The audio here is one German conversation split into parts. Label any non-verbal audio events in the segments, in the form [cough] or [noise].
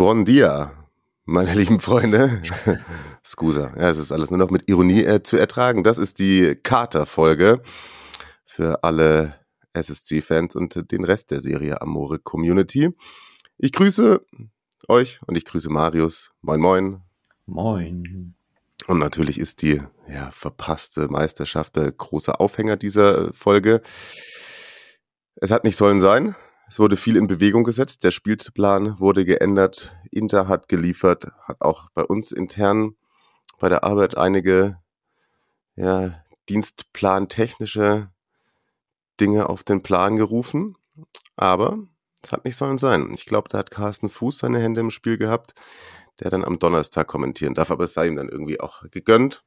Buon dia, meine lieben Freunde. [laughs] Scusa, ja, es ist alles nur noch mit Ironie äh, zu ertragen. Das ist die Kater-Folge für alle SSC-Fans und den Rest der Serie Amore Community. Ich grüße euch und ich grüße Marius. Moin, moin. Moin. Und natürlich ist die ja, verpasste Meisterschaft der große Aufhänger dieser Folge. Es hat nicht sollen sein. Es wurde viel in Bewegung gesetzt. Der Spielplan wurde geändert. Inter hat geliefert, hat auch bei uns intern bei der Arbeit einige ja, dienstplantechnische Dinge auf den Plan gerufen. Aber es hat nicht sollen sein. Ich glaube, da hat Carsten Fuß seine Hände im Spiel gehabt, der dann am Donnerstag kommentieren darf. Aber es sei ihm dann irgendwie auch gegönnt.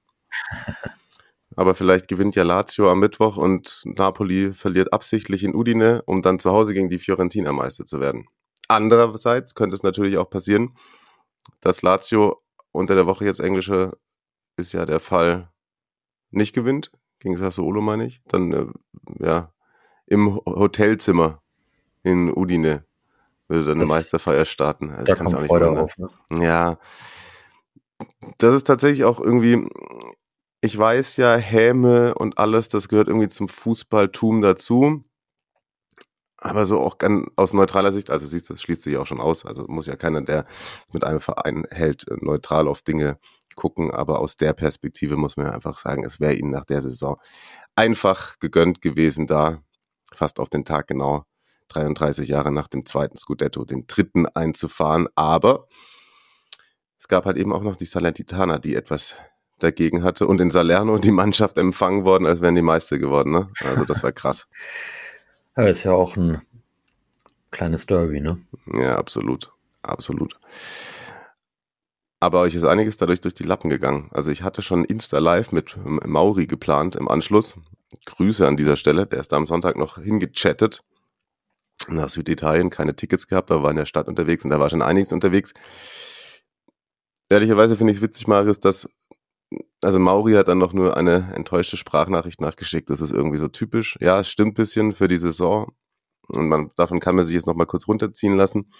Aber vielleicht gewinnt ja Lazio am Mittwoch und Napoli verliert absichtlich in Udine, um dann zu Hause gegen die Fiorentina Meister zu werden. Andererseits könnte es natürlich auch passieren, dass Lazio unter der Woche jetzt englische ist ja der Fall nicht gewinnt, gegen Sassuolo meine ich, dann äh, ja im Hotelzimmer in Udine würde dann eine Meisterfeier starten. Also Da kommt auch nicht Freude auf. Ne? Ja. Das ist tatsächlich auch irgendwie, ich weiß ja, Häme und alles, das gehört irgendwie zum Fußballtum dazu. Aber so auch ganz aus neutraler Sicht, also siehst du, das schließt sich auch schon aus. Also muss ja keiner, der mit einem Verein hält, neutral auf Dinge gucken. Aber aus der Perspektive muss man ja einfach sagen, es wäre ihnen nach der Saison einfach gegönnt gewesen, da fast auf den Tag genau 33 Jahre nach dem zweiten Scudetto den dritten einzufahren. Aber es gab halt eben auch noch die Salernitana, die etwas dagegen hatte und in Salerno die Mannschaft empfangen worden, als wären die Meister geworden. Ne? Also das war krass. [laughs] Ja, ist ja auch ein kleines Derby, ne? Ja, absolut. Absolut. Aber euch ist einiges dadurch durch die Lappen gegangen. Also ich hatte schon Insta Live mit Mauri geplant im Anschluss. Grüße an dieser Stelle. Der ist da am Sonntag noch hingechattet. Nach Süditalien, keine Tickets gehabt, aber war in der Stadt unterwegs und da war schon einiges unterwegs. Ehrlicherweise finde ich es witzig, Marius, dass also Mauri hat dann noch nur eine enttäuschte Sprachnachricht nachgeschickt. Das ist irgendwie so typisch. Ja, es stimmt ein bisschen für die Saison. Und man, davon kann man sich jetzt noch mal kurz runterziehen lassen.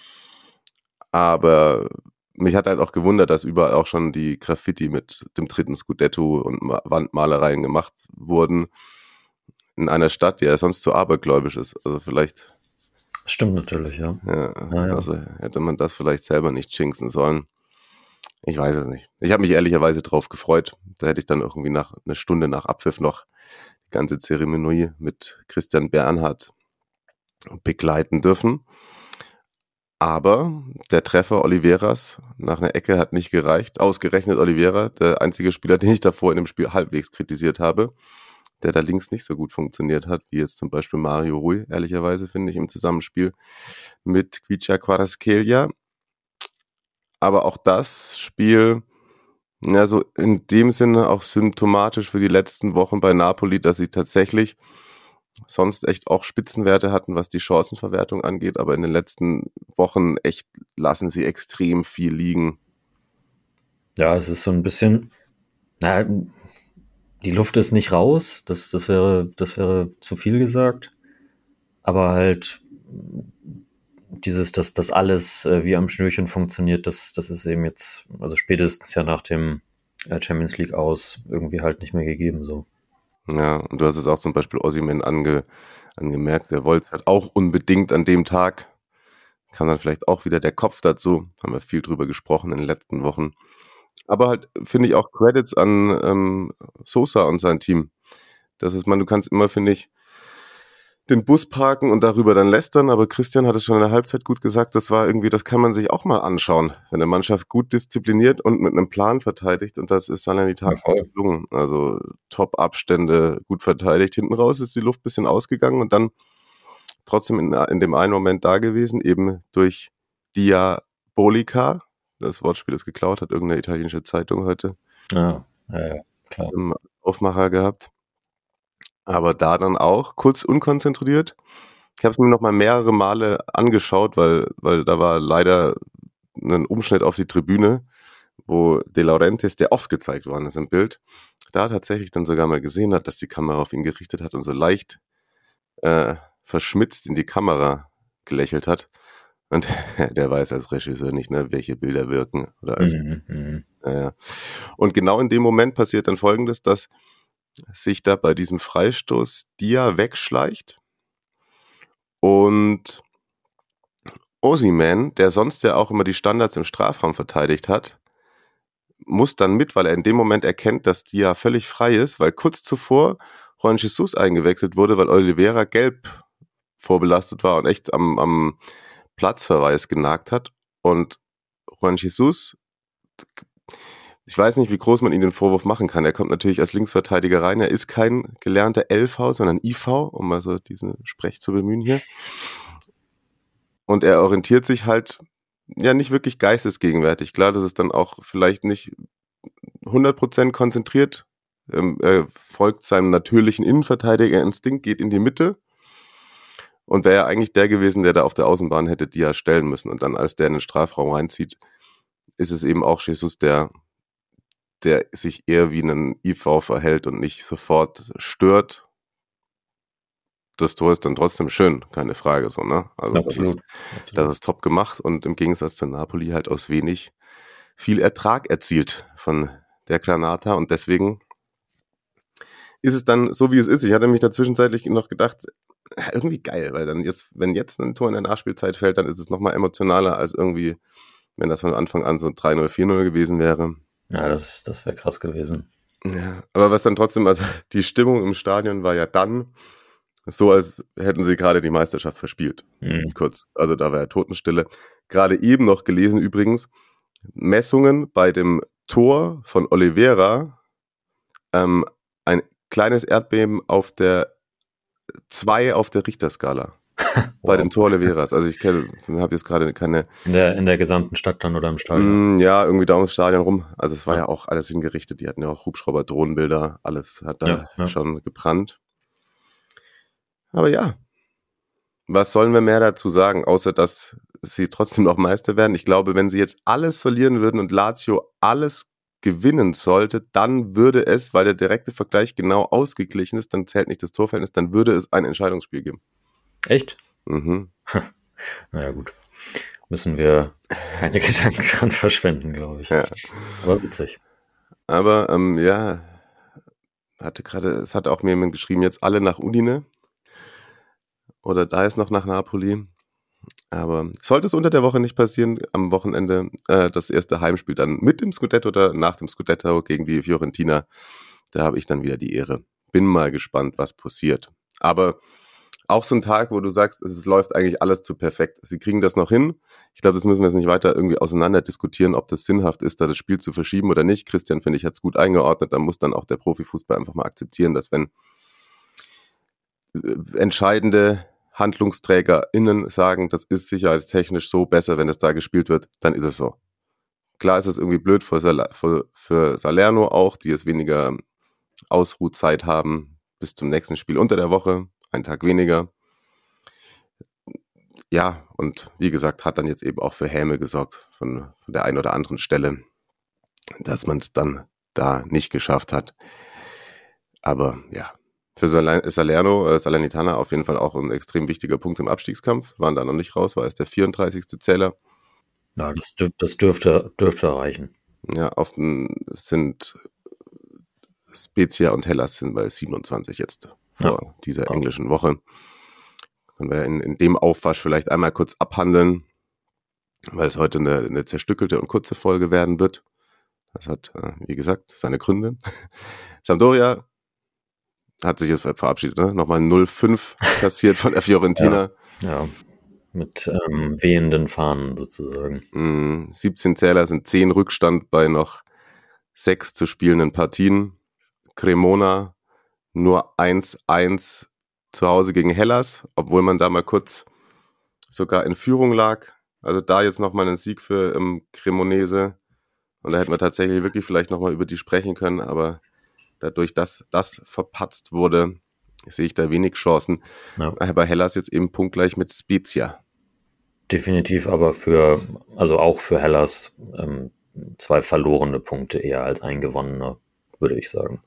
Aber mich hat halt auch gewundert, dass überall auch schon die Graffiti mit dem dritten Scudetto und Ma- Wandmalereien gemacht wurden. In einer Stadt, die ja sonst so abergläubisch ist. Also vielleicht, Stimmt natürlich, ja. ja, Ja, ja. also hätte man das vielleicht selber nicht jinxen sollen. Ich weiß es nicht. Ich habe mich ehrlicherweise drauf gefreut. Da hätte ich dann irgendwie nach eine Stunde nach Abpfiff noch die ganze Zeremonie mit Christian Bernhard begleiten dürfen. Aber der Treffer Oliveras nach einer Ecke hat nicht gereicht. Ausgerechnet Olivera, der einzige Spieler, [laughs] den ich davor in dem Spiel halbwegs kritisiert habe, der da links nicht so gut funktioniert hat, wie jetzt zum Beispiel Mario Rui, ehrlicherweise finde ich im Zusammenspiel mit Quicha Quaraskelia. Aber auch das Spiel, ja, so in dem Sinne auch symptomatisch für die letzten Wochen bei Napoli, dass sie tatsächlich sonst echt auch Spitzenwerte hatten, was die Chancenverwertung angeht, aber in den letzten Wochen echt lassen sie extrem viel liegen. Ja, es ist so ein bisschen, na, die Luft ist nicht raus, das, das wäre, das wäre zu viel gesagt. Aber halt dieses, dass das alles äh, wie am Schnürchen funktioniert, das, das ist eben jetzt, also spätestens ja nach dem äh, Champions League aus irgendwie halt nicht mehr gegeben, so. Ja, und du hast es auch zum Beispiel Ossiman ange, angemerkt, der wollte halt auch unbedingt an dem Tag, kam dann vielleicht auch wieder der Kopf dazu, haben wir viel drüber gesprochen in den letzten Wochen. Aber halt finde ich auch Credits an ähm, Sosa und sein Team. Das ist man, du kannst immer, finde ich, den Bus parken und darüber dann lästern, aber Christian hat es schon in der Halbzeit gut gesagt, das war irgendwie, das kann man sich auch mal anschauen, wenn eine Mannschaft gut diszipliniert und mit einem Plan verteidigt und das ist Salernitana Ja, gelungen. Also Top-Abstände gut verteidigt. Hinten raus ist die Luft ein bisschen ausgegangen und dann trotzdem in, in dem einen Moment da gewesen, eben durch Dia Bolica. Das Wortspiel ist geklaut, hat irgendeine italienische Zeitung heute Ja, ja, ja klar. Aufmacher gehabt. Aber da dann auch kurz unkonzentriert. Ich habe es mir noch mal mehrere Male angeschaut, weil, weil da war leider ein Umschnitt auf die Tribüne, wo De Laurentiis, der oft gezeigt worden ist im Bild, da tatsächlich dann sogar mal gesehen hat, dass die Kamera auf ihn gerichtet hat und so leicht äh, verschmitzt in die Kamera gelächelt hat. Und [laughs] der weiß als Regisseur nicht, ne, welche Bilder wirken. Oder als, Mhm, ja. Und genau in dem Moment passiert dann folgendes, dass sich da bei diesem Freistoß Dia wegschleicht und Osiman, der sonst ja auch immer die Standards im Strafraum verteidigt hat, muss dann mit, weil er in dem Moment erkennt, dass Dia völlig frei ist, weil kurz zuvor Juan Jesus eingewechselt wurde, weil Oliveira gelb vorbelastet war und echt am, am Platzverweis genagt hat. Und Juan Jesus, ich weiß nicht, wie groß man ihm den Vorwurf machen kann. Er kommt natürlich als Linksverteidiger rein. Er ist kein gelernter LV, sondern IV, um mal so diesen Sprech zu bemühen hier. Und er orientiert sich halt ja nicht wirklich geistesgegenwärtig. Klar, das ist dann auch vielleicht nicht 100% konzentriert. Ähm, er folgt seinem natürlichen Innenverteidigerinstinkt, geht in die Mitte und wäre ja eigentlich der gewesen, der da auf der Außenbahn hätte die ja stellen müssen. Und dann, als der in den Strafraum reinzieht, ist es eben auch Jesus, der, der sich eher wie ein IV verhält und nicht sofort stört. Das Tor ist dann trotzdem schön, keine Frage, so, ne? Also, das ist, das ist top gemacht und im Gegensatz zu Napoli halt aus wenig viel Ertrag erzielt von der Granata und deswegen ist es dann so, wie es ist. Ich hatte mich da zwischenzeitlich noch gedacht, äh, irgendwie geil, weil dann jetzt, wenn jetzt ein Tor in der Nachspielzeit fällt, dann ist es nochmal emotionaler als irgendwie, wenn das von Anfang an so 3-0, 4-0 gewesen wäre. Ja, das, das wäre krass gewesen. Ja, aber was dann trotzdem, also die Stimmung im Stadion war ja dann so, als hätten sie gerade die Meisterschaft verspielt. Mhm. Kurz. Also da war ja Totenstille. Gerade eben noch gelesen übrigens, Messungen bei dem Tor von Oliveira, ähm, ein kleines Erdbeben auf der 2 auf der Richterskala. Bei Wow. dem Tor Oliveras. Also ich habe jetzt gerade keine In der, in der gesamten Stadt dann oder im Stadion. Mm, ja, irgendwie da ums Stadion rum. Also es war ja auch alles hingerichtet. Die hatten ja auch Hubschrauber, Drohnenbilder, alles hat da Ja, ja. schon gebrannt. Aber ja, was sollen wir mehr dazu sagen, außer dass sie trotzdem noch Meister werden? Ich glaube, wenn sie jetzt alles verlieren würden und Lazio alles gewinnen sollte, dann würde es, weil der direkte Vergleich genau ausgeglichen ist, dann zählt nicht das Torverhältnis, dann würde es ein Entscheidungsspiel geben. Echt? Mhm. [laughs] Naja, gut. Müssen wir keine [laughs] Gedanken dran verschwenden, glaube ich. Ja. Aber witzig. Aber ähm, ja, hatte gerade, es hat auch mir jemand geschrieben, jetzt alle nach Udine. Oder da ist noch nach Napoli. Aber sollte es unter der Woche nicht passieren, am Wochenende äh, das erste Heimspiel dann mit dem Scudetto oder nach dem Scudetto gegen die Fiorentina, da habe ich dann wieder die Ehre. Bin mal gespannt, was passiert. Aber auch so ein Tag, wo du sagst, es läuft eigentlich alles zu perfekt. Sie kriegen das noch hin. Ich glaube, das müssen wir jetzt nicht weiter irgendwie auseinander diskutieren, ob das sinnhaft ist, da das Spiel zu verschieben oder nicht. Christian, finde ich, hat es gut eingeordnet. Da muss dann auch der Profifußball einfach mal akzeptieren, dass wenn äh, entscheidende HandlungsträgerInnen sagen, das ist sicherheitstechnisch so besser, wenn es da gespielt wird, dann ist es so. Klar ist es irgendwie blöd für, Sal für, für Salerno auch, die jetzt weniger Ausruhzeit haben bis zum nächsten Spiel unter der Woche, einen Tag weniger. Ja, und wie gesagt, hat dann jetzt eben auch für Häme gesorgt von, von der einen oder anderen Stelle, dass man es dann da nicht geschafft hat. Aber ja, für Sal Salerno, äh, Salernitana auf jeden Fall auch ein extrem wichtiger Punkt im Abstiegskampf. Waren da noch nicht raus, war es der 34. Zähler. Ja, das, das dürfte, dürfte erreichen. Ja, den sind Spezia und Hellas sind bei 27 jetzt vor dieser Ja. englischen Woche. Können wir in, in dem Aufwasch vielleicht einmal kurz abhandeln, weil es heute eine, eine zerstückelte und kurze Folge werden wird. Das hat, äh, wie gesagt, seine Gründe. [laughs] Sampdoria hat sich jetzt verabschiedet, ne? Nochmal 0-5 [laughs] kassiert von der Fiorentina. Ja. Mit ähm, wehenden Fahnen sozusagen. Mm, 17 Zähler sind 10 Rückstand bei noch 6 zu spielenden Partien. Cremona nur 1-1 zu Hause gegen Hellas, obwohl man da mal kurz sogar in Führung lag. Also da jetzt nochmal einen Sieg für ähm, Cremonese. Und da hätten wir tatsächlich wirklich vielleicht nochmal über die sprechen können, aber dadurch, dass das verpatzt wurde, sehe ich da wenig Chancen. Ja. Aber Hellas jetzt eben punktgleich mit Spezia. Definitiv, aber für, also auch für Hellas ähm, zwei verlorene Punkte eher als ein gewonnener, würde ich sagen.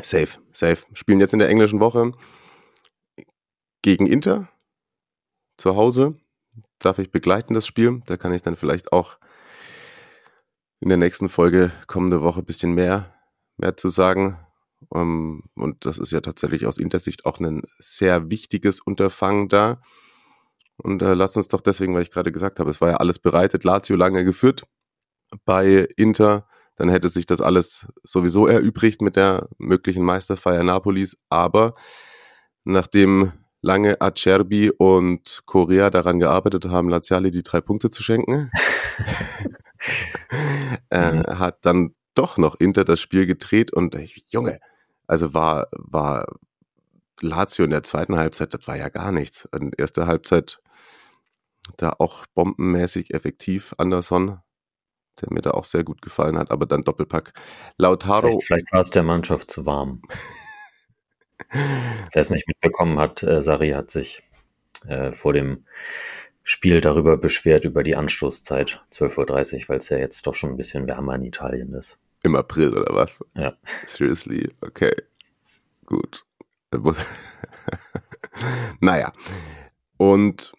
Safe, safe. Spielen jetzt in der englischen Woche gegen Inter zu Hause. Darf ich begleiten das Spiel? Da kann ich dann vielleicht auch in der nächsten Folge kommende Woche ein bisschen mehr, mehr zu sagen. Um, ähm, und das ist ja tatsächlich aus Intersicht auch ein sehr wichtiges Unterfangen da. Und äh, lasst uns doch deswegen, weil ich gerade gesagt habe, es war ja alles bereitet, Lazio lange geführt bei Inter, dann hätte sich das alles sowieso erübrigt mit der möglichen Meisterfeier Napolis. Aber nachdem lange Acerbi und Korea daran gearbeitet haben, Laziali die drei Punkte zu schenken, [laughs] äh, mhm. hat dann doch noch Inter das Spiel gedreht und äh, Junge, also war, war Lazio in der zweiten Halbzeit, das war ja gar nichts. In der ersten Halbzeit da auch bombenmäßig effektiv. Anderson, der mir da auch sehr gut gefallen hat, aber dann Doppelpack. Lautaro. Vielleicht, vielleicht war es der Mannschaft zu warm. [laughs] Wer es nicht mitbekommen hat, äh, Sari hat sich äh, vor dem Spiel darüber beschwert, über die Anstoßzeit 12.30 Uhr, weil es ja jetzt doch schon ein bisschen wärmer in Italien ist. Im April oder was? Ja. Seriously, okay. Gut. [laughs] naja. Und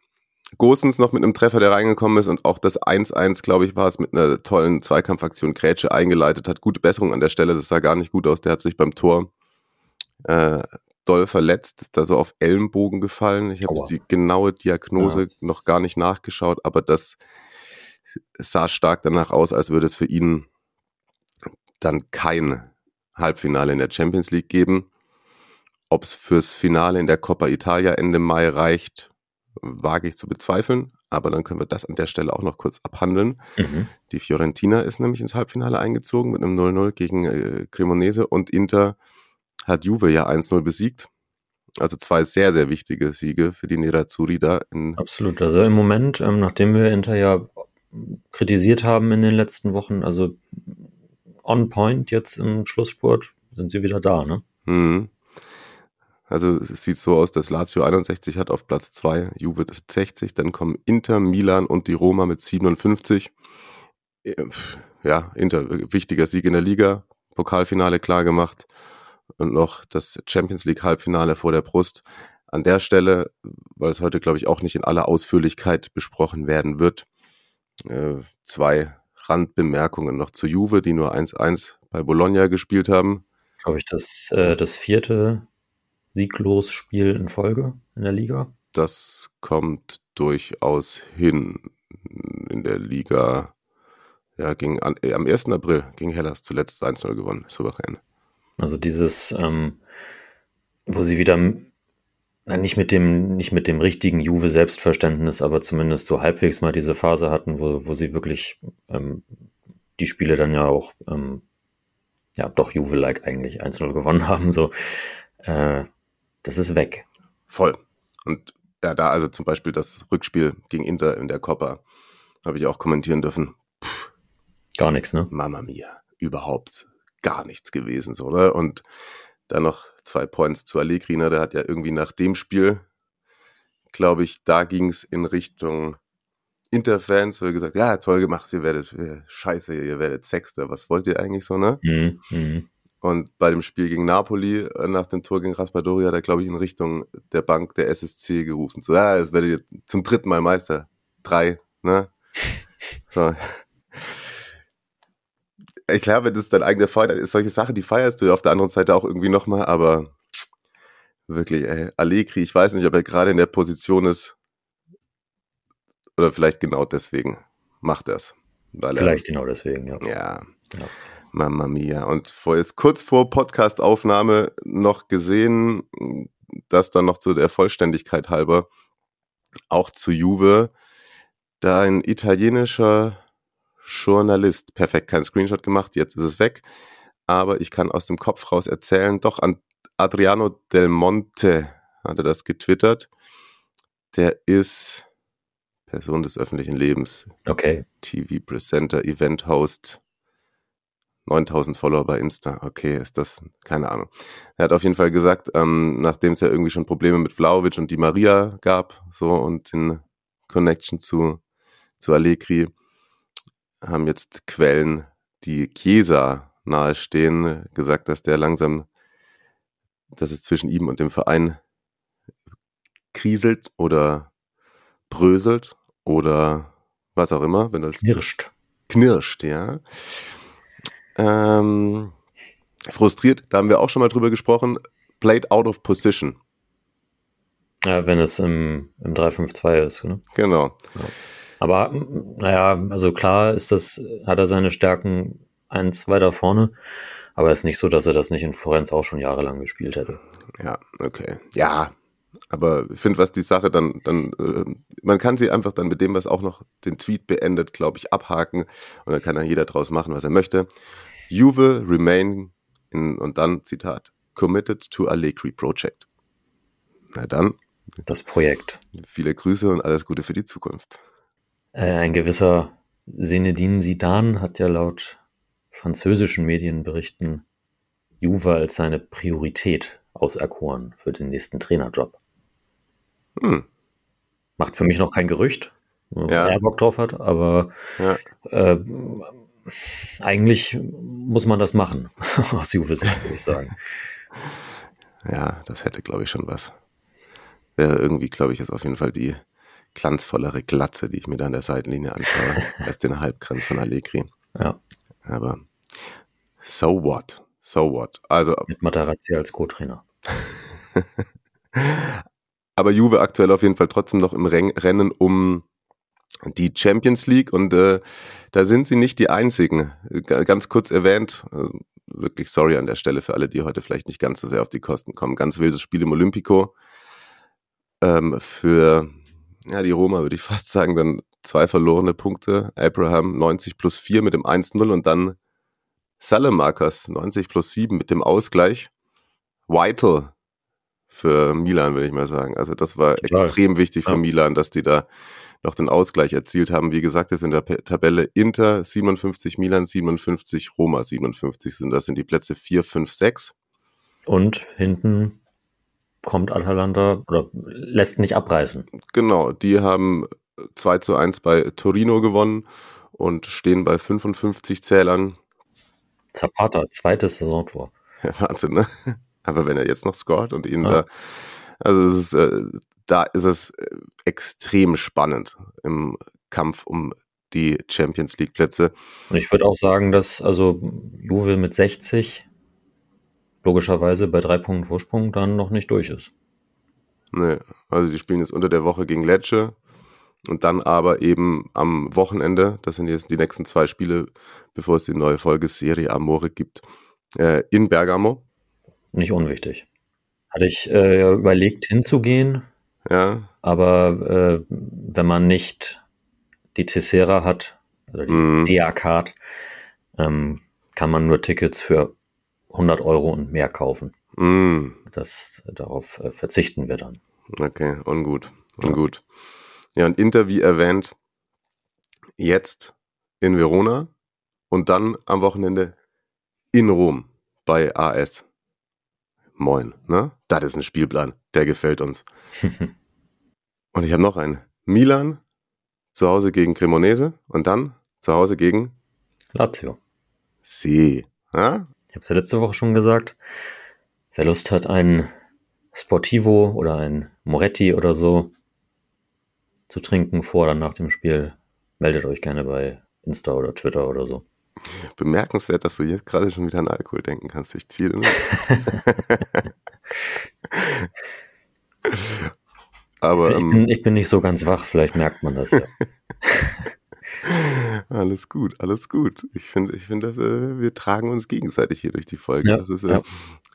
Gosens noch mit einem Treffer, der reingekommen ist und auch das 1-1, glaube ich, war es mit einer tollen Zweikampfaktion Grätsche eingeleitet hat. Gute Besserung an der Stelle, das sah gar nicht gut aus. Der hat sich beim Tor äh, doll verletzt, ist da so auf Ellenbogen gefallen. Ich habe die genaue Diagnose ja. noch gar nicht nachgeschaut, aber das sah stark danach aus, als würde es für ihn dann kein Halbfinale in der Champions League geben. Ob es fürs Finale in der Coppa Italia Ende Mai reicht, wage ich zu bezweifeln, aber dann können wir das an der Stelle auch noch kurz abhandeln. Mhm. Die Fiorentina ist nämlich ins Halbfinale eingezogen mit einem 0-0 gegen äh, Cremonese und Inter hat Juve ja 1-0 besiegt. Also zwei sehr, sehr wichtige Siege für die Nerazzurri da. Absolut. Also im Moment, ähm, nachdem wir Inter ja kritisiert haben in den letzten Wochen, also on point jetzt im Schlussspurt, sind sie wieder da, ne? Mhm. Also es sieht so aus, dass Lazio 61 hat auf Platz 2, Juve 60, dann kommen Inter, Milan und die Roma mit 57. Äh, ja, Inter, wichtiger Sieg in der Liga, Pokalfinale klar gemacht und noch das Champions League Halbfinale vor der Brust. An der Stelle, weil es heute, glaube ich, auch nicht in aller Ausführlichkeit besprochen werden wird, äh, zwei Randbemerkungen noch zu Juve, die nur 1-1 bei Bologna gespielt haben. Glaube ich, das, äh, das vierte sieglos Spiel in Folge in der Liga. Das kommt durchaus hin in der Liga. Ja, ging an, äh, am 1. April gegen Hellas zuletzt 1-0 gewonnen, souverän. Also dieses, ähm, wo sie wieder nicht mit dem, nicht mit dem richtigen Juve-Selbstverständnis, aber zumindest so halbwegs mal diese Phase hatten, wo, wo sie wirklich ähm, die Spiele dann ja auch, ähm, ja, doch Juve-like eigentlich 1-0 gewonnen [laughs] haben, so. Äh, das ist weg. Voll. Und ja, da also zum Beispiel das Rückspiel gegen Inter in der Coppa habe ich auch kommentieren dürfen. Puh, gar nichts, ne? Mama mia. Überhaupt gar nichts gewesen, so, oder? Und dann noch zwei Points zu Allegri, ne? Der hat ja irgendwie nach dem Spiel, glaube ich, da ging es in Richtung Interfans, wo er gesagt, ja, toll gemacht, ihr werdet, äh, scheiße, ihr werdet Sechster, was wollt ihr eigentlich so, ne? Mhm, mh. Und bei dem Spiel gegen Napoli, äh, nach dem Tor gegen Raspadori, hat er, glaube ich, in Richtung der Bank der SSC gerufen. So, ja, es werdet ihr zum dritten Mal Meister. Drei, ne? [laughs] So. Ich glaube, das ist dein eigener ist. Solche Sachen, die feierst du ja auf der anderen Seite auch irgendwie nochmal, aber wirklich, ey, Allegri, ich weiß nicht, ob er gerade in der Position ist, oder vielleicht genau deswegen macht er es. Vielleicht genau deswegen, ja. Ja. ja. Mamma mia. Und vor, jetzt kurz vor Podcastaufnahme noch gesehen, dass dann noch zu der Vollständigkeit halber auch zu Juve da ein italienischer Journalist, perfekt, kein Screenshot gemacht, jetzt ist es weg, aber ich kann aus dem Kopf raus erzählen, doch an Adriano Del Monte hat er das getwittert. Der ist Person des öffentlichen Lebens, Okay. TV-Presenter, Event-Host, 9000 Follower bei Insta. Okay, ist das, keine Ahnung. Er hat auf jeden Fall gesagt, ähm, nachdem es ja irgendwie schon Probleme mit Vlaovic und Di Maria gab, so und den Connection zu, zu Allegri, haben jetzt Quellen, die Chiesa nahestehen, gesagt, dass der langsam, dass es zwischen ihm und dem Verein kriselt oder bröselt oder was auch immer, wenn das Knirscht. knirscht, ja. Ähm, frustriert, da haben wir auch schon mal drüber gesprochen, played out of position. Ja, wenn es im, im 3-5-2 ist. Ne? Genau. Aber m, naja, also klar ist das, hat er seine Stärken eins weiter vorne. Aber es ist nicht so, dass er das nicht in Florenz auch schon jahrelang gespielt hätte. Ja, okay. Ja, aber ich finde, was die Sache dann, dann, äh, man kann sie einfach dann mit dem, was auch noch den Tweet beendet, glaube ich, abhaken und dann kann dann jeder draus machen, was er möchte. Juve remain in, und dann, Zitat, committed to Allegri Project. Na dann, Das Projekt. viele Grüße und alles Gute für die Zukunft. Äh, ein gewisser Zinedine Zidane hat ja laut französischen Medienberichten Juve als seine Priorität auserkoren für den nächsten Trainerjob. Hm, Macht für mich noch kein Gerücht, ob Ja. er Bock drauf hat, aber ja. äh, eigentlich muss man das machen, [laughs] aus Juve-Sicht, würde ich sagen. Ja, das hätte, glaube ich, schon was. Wäre irgendwie, glaube ich, jetzt auf jeden Fall die glanzvollere Glatze, die ich mir da an der Seitenlinie anschaue, [laughs] als den Halbkranz von Allegri. Ja, Aber so what? So what? Also, mit Materazzi als Co-Trainer. [laughs] aber Juve aktuell auf jeden Fall trotzdem noch im Ren- Rennen um die Champions League und äh, da sind sie nicht die einzigen. Ganz kurz erwähnt, äh, wirklich sorry an der Stelle für alle, die heute vielleicht nicht ganz so sehr auf die Kosten kommen. Ganz wildes Spiel im Olympico. Ähm, für ja, die Roma würde ich [laughs] fast sagen, dann zwei verlorene Punkte. Abraham 90 plus 4 mit dem 1-0 und dann Salamakas 90 plus 7 mit dem Ausgleich. Vital für Milan, würde ich mal sagen. Also das war Total. extrem wichtig für Ja. Milan, dass die da noch den Ausgleich erzielt haben. Wie gesagt, jetzt in der Tabelle Inter 57, Milan 57, Roma 57 sind. Das sind die Plätze 4, 5, 6. Und hinten kommt Atalanta oder lässt nicht abreißen. Genau, die haben 2 zu 1 bei Torino gewonnen und stehen bei 55 Zählern. Zapata, zweites Saisontor. [laughs] Ja, Wahnsinn, ne? Aber wenn er jetzt noch scored und ihn Ja. da, also es ist, äh, da ist es äh, extrem spannend im Kampf um die Champions League Plätze. Und ich würde auch sagen, dass also Juve mit 60 logischerweise bei drei Punkten Vorsprung dann noch nicht durch ist. Ne, also die spielen jetzt unter der Woche gegen Lecce und dann aber eben am Wochenende, das sind jetzt die nächsten zwei Spiele, bevor es die neue Folge Serie Amore gibt, äh, in Bergamo. Nicht unwichtig. Hatte ich äh, überlegt hinzugehen, Ja, aber äh, wenn man nicht die Tessera hat, oder die Mhm. DA-Card, ähm, kann man nur Tickets für 100 Euro und mehr kaufen. mm, Das, darauf äh, verzichten wir dann. okay, ungut, ungut. Ja, und Inter, wie erwähnt, jetzt in Verona und dann am Wochenende in Rom bei AS. Moin, ne? Das ist ein Spielplan, der gefällt uns. [laughs] Und ich habe noch einen. Milan zu Hause gegen Cremonese und dann zu Hause gegen Lazio. Sie. Ja? Ich habe es ja letzte Woche schon gesagt. Wer Lust hat, ein Sportivo oder ein Moretti oder so zu trinken vor oder nach dem Spiel, meldet euch gerne bei Insta oder Twitter oder so. Bemerkenswert, dass du jetzt gerade schon wieder an Alkohol denken kannst. Ich ziehe den. [laughs] Aber Ich ähm, bin, ich bin nicht so ganz wach, vielleicht merkt man das ja. [laughs] alles gut, alles gut. Ich finde, ich dass äh, wir tragen uns gegenseitig hier durch die Folge. Ja, das ist, äh, ja.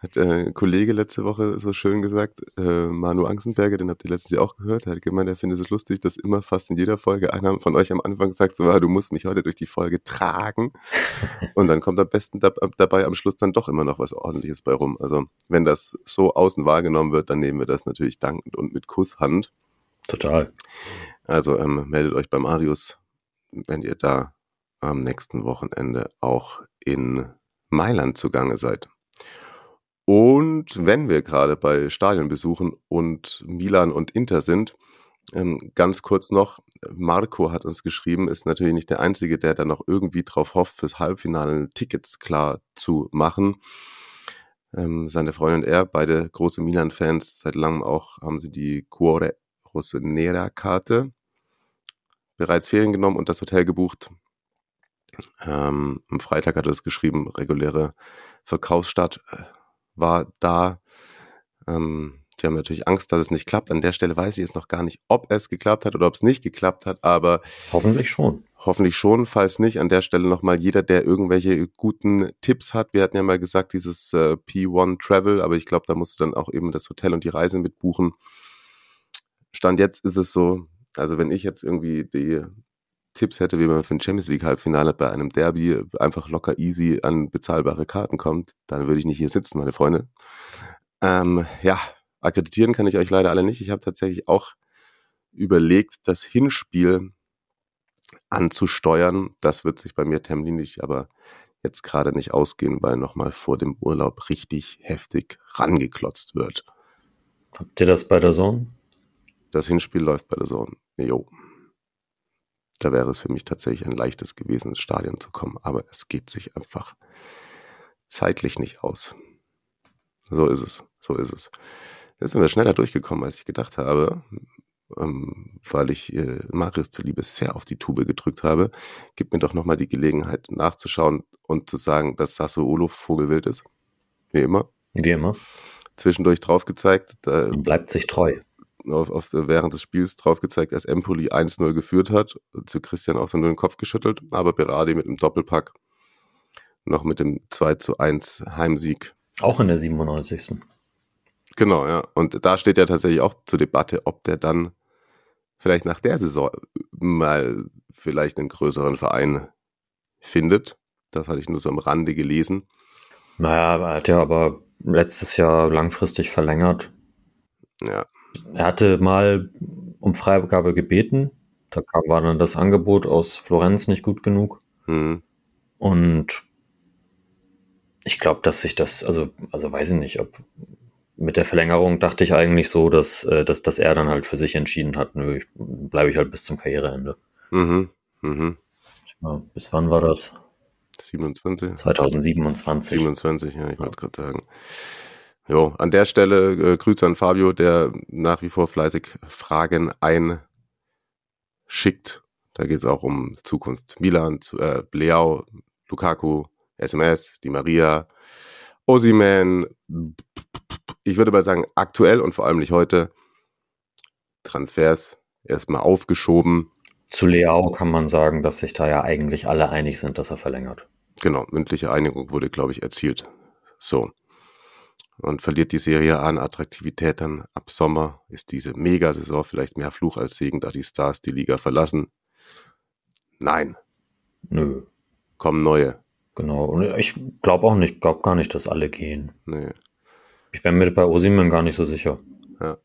Hat äh, ein Kollege letzte Woche so schön gesagt, äh, Manu Angsenberger, den habt ihr letztes Jahr auch gehört, er hat gemeint, er findet es lustig, dass immer fast in jeder Folge einer von euch am Anfang sagt, so, ah, du musst mich heute durch die Folge tragen. [laughs] Und dann kommt am besten dab dabei am Schluss dann doch immer noch was ordentliches bei rum. Also wenn das so außen wahrgenommen wird, dann nehmen wir das natürlich dankend und mit Kusshand. Total. Also ähm, meldet euch bei Marius, wenn ihr da am nächsten Wochenende auch in Mailand zugange seid. Und wenn wir gerade bei Stadionbesuchen und Milan und Inter sind, ähm, ganz kurz noch, Marco hat uns geschrieben, ist natürlich nicht der Einzige, der da noch irgendwie drauf hofft, fürs Halbfinale Tickets klar zu machen. Ähm, seine Freundin und er, beide große Milan-Fans, seit langem auch haben sie die Cuore Rossonera-Karte bereits Ferien genommen und das Hotel gebucht. Ähm, am Freitag hat er es geschrieben, reguläre Verkaufsstart äh, war da. Ähm, die haben natürlich Angst, dass es nicht klappt. An der Stelle weiß ich jetzt noch gar nicht, ob es geklappt hat oder ob es nicht geklappt hat, aber hoffentlich schon. Hoffentlich schon, falls nicht. An der Stelle nochmal jeder, der irgendwelche guten Tipps hat. Wir hatten ja mal gesagt, dieses äh, P1 Travel, aber ich glaube, da musst du dann auch eben das Hotel und die Reise mit buchen. Stand jetzt ist es so, also wenn ich jetzt irgendwie die Tipps hätte, wie man für ein Champions League Halbfinale bei einem Derby einfach locker easy an bezahlbare Karten kommt, dann würde ich nicht hier sitzen, meine Freunde. Ähm, ja, akkreditieren kann ich euch leider alle nicht. Ich habe tatsächlich auch überlegt, das Hinspiel anzusteuern. Das wird sich bei mir terminlich aber jetzt gerade nicht ausgehen, weil nochmal vor dem Urlaub richtig heftig rangeklotzt wird. Habt ihr das bei der Zone? Das Hinspiel läuft bei der Zone. Jo. Da wäre es für mich tatsächlich ein leichtes gewesen, ins Stadion zu kommen. Aber es geht sich einfach zeitlich nicht aus. So ist es. So ist es. Jetzt sind wir schneller durchgekommen, als ich gedacht habe, ähm, weil ich äh, Marius zuliebe sehr auf die Tube gedrückt habe. Gib mir doch nochmal die Gelegenheit nachzuschauen und zu sagen, dass Sassuolo Vogelwild ist. Wie immer. Wie immer. Zwischendurch drauf gezeigt. Da, bleibt sich treu auf, auf, während des Spiels drauf gezeigt, als Empoli 1-0 geführt hat. Zu Christian auch so nur den Kopf geschüttelt, aber Berardi mit dem Doppelpack noch mit dem 2 zu 1 Heimsieg. Auch in der 97. Genau, ja. Und da steht ja tatsächlich auch zur Debatte, ob der dann vielleicht nach der Saison mal vielleicht einen größeren Verein findet. Das hatte ich nur so am Rande gelesen. Naja, er hat ja aber letztes Jahr langfristig verlängert. Ja. Er hatte mal um Freigabe gebeten. Da kam, war dann das Angebot aus Florenz nicht gut genug. Mhm. Und ich glaube, dass sich das, also, also weiß ich nicht, ob mit der Verlängerung dachte ich eigentlich so, dass, äh, dass, dass er dann halt für sich entschieden hat, nö, bleibe ich halt bis zum Karriereende. Mhm. Mhm. Ja, bis wann war das? 27? 2027. 27, ja, ich wollte es gerade sagen. Jo, an der Stelle äh, Grüße an Fabio, der nach wie vor fleißig Fragen einschickt. Da geht es auch um Zukunft. Milan, äh, Leao, Lukaku, SMS, Di Maria, Osiman. Ich würde mal sagen, aktuell und vor allem nicht heute. Transfers erstmal aufgeschoben. Zu Leao kann man sagen, dass sich da ja eigentlich alle einig sind, dass er verlängert. Genau, mündliche Einigung wurde, glaube ich, erzielt. So und verliert die Serie an Attraktivität dann ab Sommer, ist diese Megasaison vielleicht mehr Fluch als Segen, da die Stars die Liga verlassen. Nein. Nö. Kommen neue. Genau. Und ich glaube auch nicht, glaube gar nicht, dass alle gehen. Nee. Ich wäre mir bei Osimen gar nicht so sicher. Ja.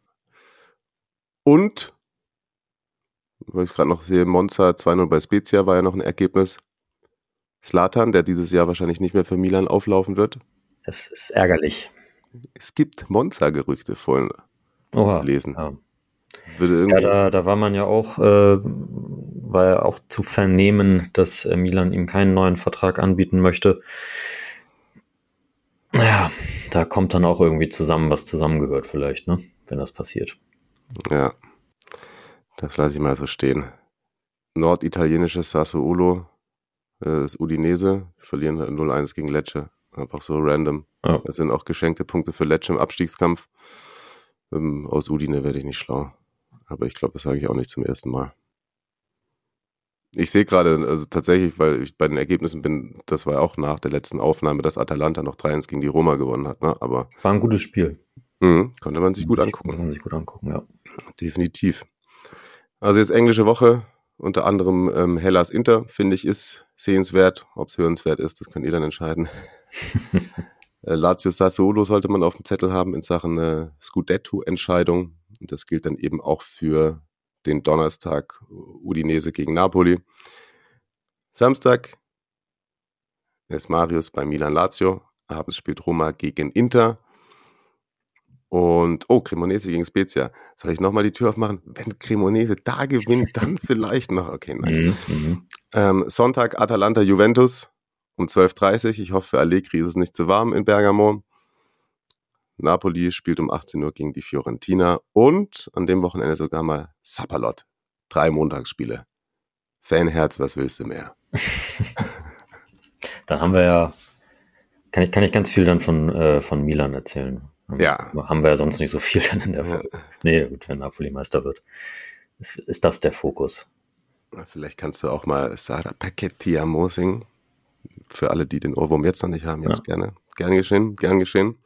Und, weil ich gerade noch sehe, Monza 2-0 bei Spezia war ja noch ein Ergebnis. Slatan, der dieses Jahr wahrscheinlich nicht mehr für Milan auflaufen wird. Das ist ärgerlich. Es gibt Monza-Gerüchte vorhin Oha, gelesen. Ja. ja, da, da war man ja auch, äh, war ja auch zu vernehmen, dass äh, Milan ihm keinen neuen Vertrag anbieten möchte. Naja, da kommt dann auch irgendwie zusammen, was zusammengehört vielleicht, ne? Wenn das passiert. Ja, das lasse ich mal so stehen. Norditalienisches Sassuolo, äh, das Udinese, verlieren 0-1 gegen Lecce. Einfach so random. Ja. Das sind auch geschenkte Punkte für Lecce im Abstiegskampf. Ähm, aus Udine werde ich nicht schlau. Aber ich glaube, das sage ich auch nicht zum ersten Mal. Ich sehe gerade, also tatsächlich, weil ich bei den Ergebnissen bin, das war auch nach der letzten Aufnahme, dass Atalanta noch 3-1 gegen die Roma gewonnen hat, ne? Aber. War ein gutes Spiel. Mh, konnte man sich gut angucken. Konnte man sich gut angucken, ja. Definitiv. Also jetzt englische Woche, unter anderem ähm, Hellas Inter, finde ich, ist sehenswert. Ob es hörenswert ist, das könnt ihr dann entscheiden. [laughs] Äh, Lazio Sassuolo sollte man auf dem Zettel haben in Sachen äh, Scudetto-Entscheidung. Das gilt dann eben auch für den Donnerstag Udinese gegen Napoli. Samstag ist Marius bei Milan Lazio. Abends spielt Roma gegen Inter. Und, oh, Cremonese gegen Spezia. Soll ich nochmal die Tür aufmachen? Wenn Cremonese da gewinnt, dann [laughs] vielleicht noch. Okay, nein. Mhm, mhm. Ähm, Sonntag Atalanta Juventus um 12.30 Uhr. Ich hoffe, für Allegri ist es nicht zu warm in Bergamo. Napoli spielt um 18 Uhr gegen die Fiorentina und an dem Wochenende sogar mal Sapperlot. Drei Montagsspiele. Fanherz, was willst du mehr? [laughs] dann haben wir ja, kann ich, kann ich ganz viel dann von, äh, von Milan erzählen. Ja. Haben wir ja sonst nicht so viel dann in der Folge. Ja. Nee, gut, wenn Napoli Meister wird, ist, ist das der Fokus. Vielleicht kannst du auch mal Sarah Paquetti Amo singen. Für alle, die den Ohrwurm jetzt noch nicht haben, jetzt ja. gerne. Gern geschehen, gern geschehen.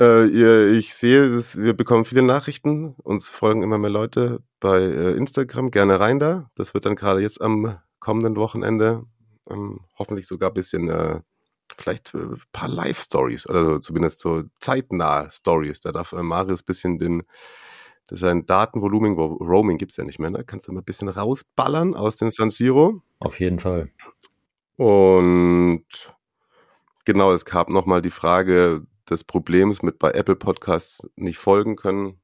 Äh, ihr, ich sehe, dass wir bekommen viele Nachrichten. Uns folgen immer mehr Leute bei äh, Instagram. Gerne rein da. Das wird dann gerade jetzt am kommenden Wochenende ähm, hoffentlich sogar ein bisschen äh, vielleicht ein äh, paar Live-Stories oder so, zumindest so zeitnahe Stories. Da darf äh, Marius ein bisschen den, das ist ein Datenvolumen, wo Roaming gibt es ja nicht mehr, da ne? kannst du mal ein bisschen rausballern aus dem San Siro. Auf jeden Fall. Und genau, es gab nochmal die Frage des Problems mit bei Apple Podcasts nicht folgen können.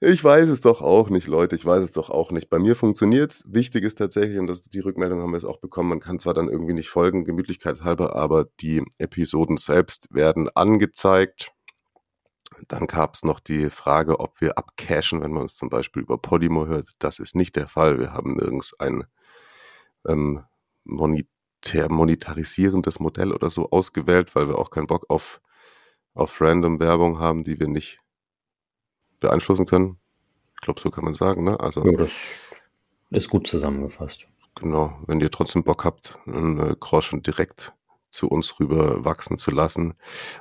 Ich weiß es doch auch nicht, Leute. Ich weiß es doch auch nicht. Bei mir funktioniert es. Wichtig ist tatsächlich, und das, die Rückmeldung haben wir jetzt auch bekommen, man kann zwar dann irgendwie nicht folgen, gemütlichkeitshalber, aber die Episoden selbst werden angezeigt. Dann gab es noch die Frage, ob wir abcashen, wenn man uns zum Beispiel über Podimo hört. Das ist nicht der Fall. Wir haben nirgends ein ähm, monetär, monetarisierendes Modell oder so ausgewählt, weil wir auch keinen Bock auf, auf random Werbung haben, die wir nicht beeinflussen können. Ich glaube, so kann man sagen. Ne? Also, ja, das ist gut zusammengefasst. Genau, wenn ihr trotzdem Bock habt, einen Groschen direkt zu uns rüber wachsen zu lassen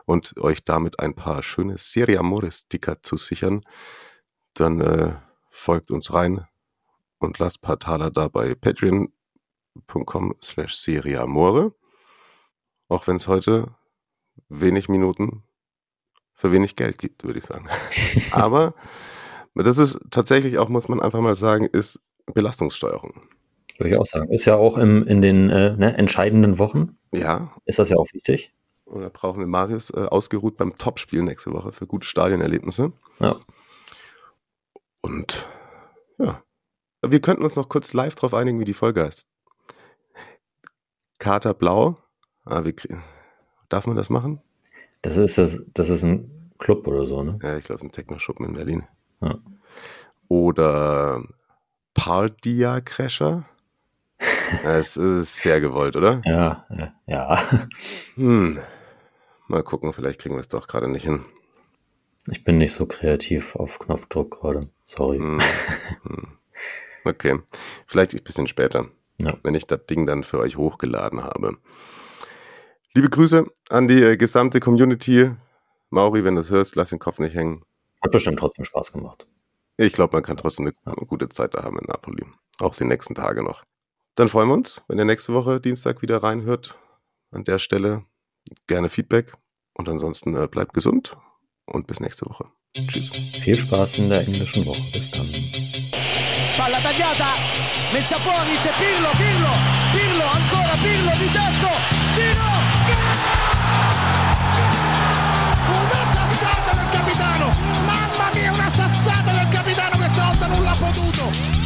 und euch damit ein paar schöne Serie Amore Sticker zu sichern, dann äh, folgt uns rein und lasst ein paar Taler da bei patreon.com slash Serie Amore. Auch wenn es heute wenig Minuten für wenig Geld gibt, würde ich sagen. [laughs] Aber das ist tatsächlich auch, muss man einfach mal sagen, ist Belastungssteuerung. Würde ich auch sagen. Ist ja auch im, in den äh, ne, entscheidenden Wochen. Ja. Ist das ja auch wichtig. Und da brauchen wir Marius äh, ausgeruht beim Topspiel nächste Woche für gute Stadionerlebnisse. Ja. Und ja. Wir könnten uns noch kurz live drauf einigen, wie die Folge heißt. Kater Blau. Ah, wir, darf man das machen? Das ist das, das ist ein Club oder so, ne? Ja, ich glaube, es ist ein Techno-Schuppen in Berlin. Ja. Oder Pardia Crasher. Es ist sehr gewollt, oder? Ja, ja. ja. Hm. Mal gucken, vielleicht kriegen wir es doch gerade nicht hin. Ich bin nicht so kreativ auf Knopfdruck gerade. Sorry. Hm. [laughs] Hm. Okay. Vielleicht ein bisschen später, ja. wenn ich das Ding dann für euch hochgeladen habe. Liebe Grüße an die äh, gesamte Community. Mauri, wenn du es hörst, lass den Kopf nicht hängen. Hat bestimmt trotzdem Spaß gemacht. Ich glaube, man kann trotzdem eine, gute Zeit da haben in Napoli. Auch die nächsten Tage noch. Dann freuen wir uns, wenn ihr nächste Woche Dienstag wieder reinhört. An der Stelle gerne Feedback. Und ansonsten äh, bleibt gesund und bis nächste Woche. Tschüss. Viel Spaß in der englischen Woche. Bis dann. Palla tagliata, messa fuori, c'è Pirlo, Pirlo, Pirlo, ancora Pirlo di tacco, capitano! Mamma mia, una sassata del capitano che stavolta non l'ha potuto!